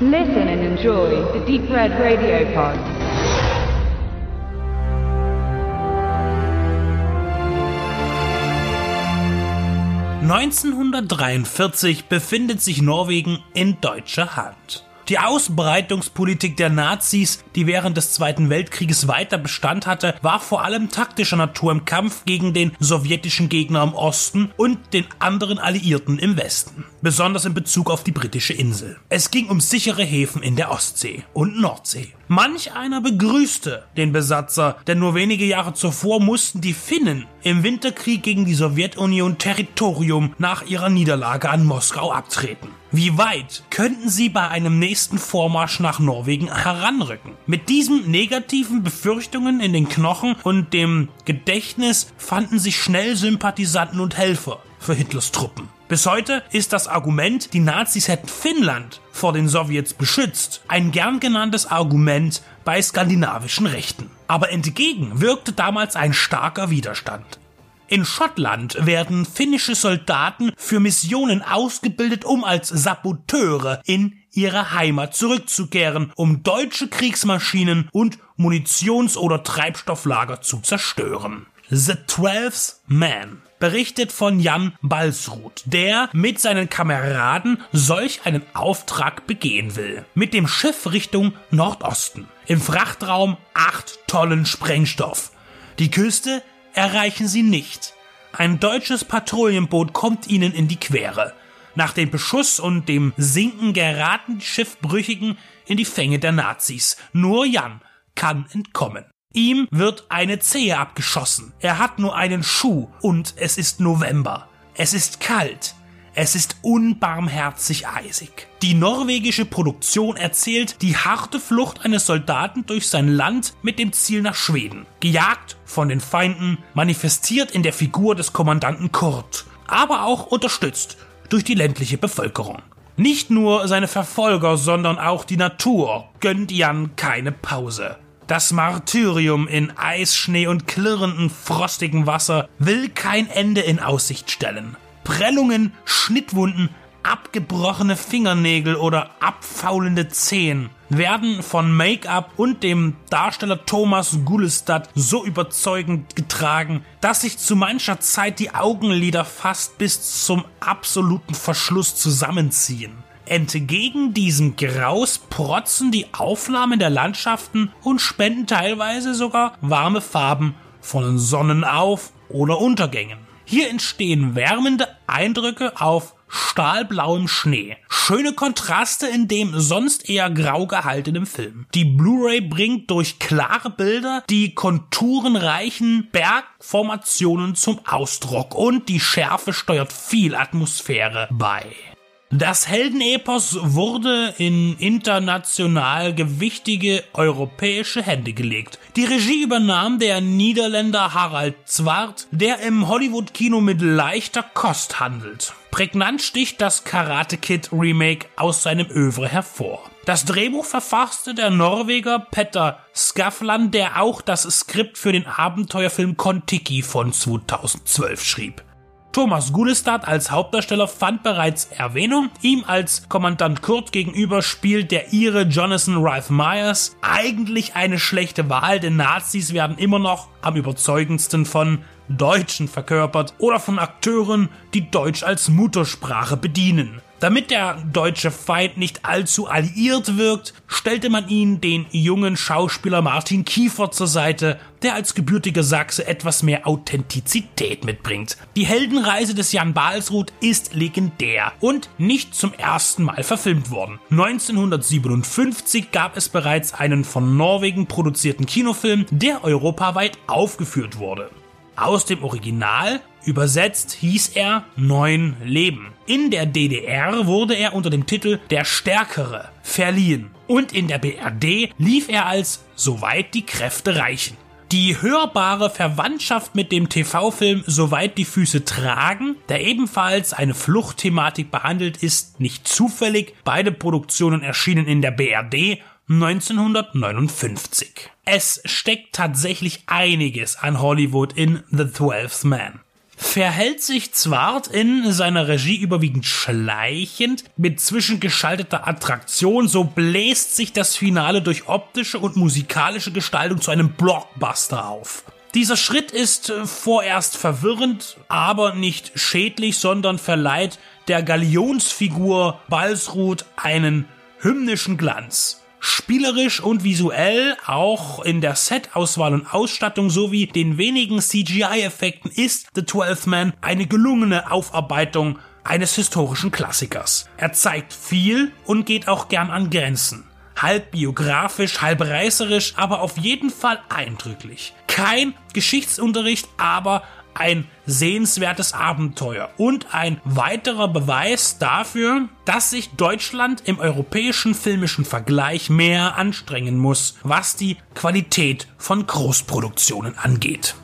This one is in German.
Listen and enjoy the Deep Red Radio Pod. (1943) befindet sich Norwegen in deutscher Hand. Die Ausbreitungspolitik der Nazis, die während des Zweiten Weltkrieges weiter Bestand hatte, war vor allem taktischer Natur im Kampf gegen den sowjetischen Gegner im Osten und den anderen Alliierten im Westen, besonders in Bezug auf die britische Insel. Es ging um sichere Häfen in der Ostsee und Nordsee. Manch einer begrüßte den Besatzer, denn nur wenige Jahre zuvor mussten die Finnen im Winterkrieg gegen die Sowjetunion Territorium nach ihrer Niederlage an Moskau abtreten. Wie weit könnten sie bei einem nächsten Vormarsch nach Norwegen heranrücken? Mit diesen negativen Befürchtungen in den Knochen und dem Gedächtnis fanden sich schnell Sympathisanten und Helfer für Hitlers Truppen. Bis heute ist das Argument, die Nazis hätten Finnland vor den Sowjets beschützt, ein gern genanntes Argument bei skandinavischen Rechten. Aber entgegen wirkte damals ein starker Widerstand. In Schottland werden finnische Soldaten für Missionen ausgebildet, um als Saboteure in ihre Heimat zurückzukehren, um deutsche Kriegsmaschinen und Munitions- oder Treibstofflager zu zerstören. The Twelfth Man berichtet von Jan Balsruth, der mit seinen Kameraden solch einen Auftrag begehen will. Mit dem Schiff Richtung Nordosten. Im Frachtraum 8 Tonnen Sprengstoff. Die Küste erreichen sie nicht. Ein deutsches Patrouillenboot kommt ihnen in die Quere. Nach dem Beschuss und dem Sinken geraten die Schiffbrüchigen in die Fänge der Nazis. Nur Jan kann entkommen. Ihm wird eine Zehe abgeschossen. Er hat nur einen Schuh und es ist November. Es ist kalt. Es ist unbarmherzig eisig. Die norwegische Produktion erzählt die harte Flucht eines Soldaten durch sein Land mit dem Ziel nach Schweden. Gejagt von den Feinden, manifestiert in der Figur des Kommandanten Kurt, aber auch unterstützt durch die ländliche Bevölkerung. Nicht nur seine Verfolger, sondern auch die Natur gönnt Jan keine Pause. Das Martyrium in Eis, Schnee und klirrendem frostigen Wasser will kein Ende in Aussicht stellen. Prellungen, Schnittwunden, abgebrochene Fingernägel oder abfaulende Zehen werden von Make-up und dem Darsteller Thomas Gullestad so überzeugend getragen, dass sich zu mancher Zeit die Augenlider fast bis zum absoluten Verschluss zusammenziehen. Entgegen diesem Graus protzen die Aufnahmen der Landschaften und spenden teilweise sogar warme Farben von Sonnenauf- oder Untergängen. Hier entstehen wärmende Eindrücke auf stahlblauem Schnee. Schöne Kontraste in dem sonst eher grau gehaltenen Film. Die Blu-ray bringt durch klare Bilder die konturenreichen Bergformationen zum Ausdruck und die Schärfe steuert viel Atmosphäre bei. Das Heldenepos wurde in international gewichtige europäische Hände gelegt. Die Regie übernahm der Niederländer Harald Zwart, der im Hollywood-Kino mit leichter Kost handelt. Prägnant sticht das Karate Kid Remake aus seinem Övre hervor. Das Drehbuch verfasste der Norweger Petter Skavlan, der auch das Skript für den Abenteuerfilm Kontiki von 2012 schrieb. Thomas Gulestad als Hauptdarsteller fand bereits Erwähnung. Ihm als Kommandant Kurt gegenüber spielt der Ire Jonathan Ralph Myers. Eigentlich eine schlechte Wahl, denn Nazis werden immer noch am überzeugendsten von Deutschen verkörpert oder von Akteuren, die Deutsch als Muttersprache bedienen. Damit der deutsche Feind nicht allzu alliiert wirkt, stellte man ihn den jungen Schauspieler Martin Kiefer zur Seite, der als gebürtiger Sachse etwas mehr Authentizität mitbringt. Die Heldenreise des Jan Balsruth ist legendär und nicht zum ersten Mal verfilmt worden. 1957 gab es bereits einen von Norwegen produzierten Kinofilm, der europaweit aufgeführt wurde. Aus dem Original übersetzt hieß er Neun Leben. In der DDR wurde er unter dem Titel Der Stärkere verliehen und in der BRD lief er als Soweit die Kräfte reichen. Die hörbare Verwandtschaft mit dem TV-Film Soweit die Füße tragen, der ebenfalls eine Fluchtthematik behandelt, ist nicht zufällig. Beide Produktionen erschienen in der BRD 1959. Es steckt tatsächlich einiges an Hollywood in The Twelfth Man. verhält sich Zwart in seiner Regie überwiegend schleichend mit zwischengeschalteter Attraktion, so bläst sich das Finale durch optische und musikalische Gestaltung zu einem Blockbuster auf. Dieser Schritt ist äh, vorerst verwirrend, aber nicht schädlich, sondern verleiht der Galionsfigur Balsruth einen hymnischen Glanz. Spielerisch und visuell, auch in der Setauswahl und Ausstattung sowie den wenigen CGI-Effekten ist The Twelfth Man eine gelungene Aufarbeitung eines historischen Klassikers. Er zeigt viel und geht auch gern an Grenzen. Halb biografisch, halb reißerisch, aber auf jeden Fall eindrücklich. Kein Geschichtsunterricht, aber ein sehenswertes Abenteuer und ein weiterer Beweis dafür, dass sich Deutschland im europäischen filmischen Vergleich mehr anstrengen muss, was die Qualität von Großproduktionen angeht.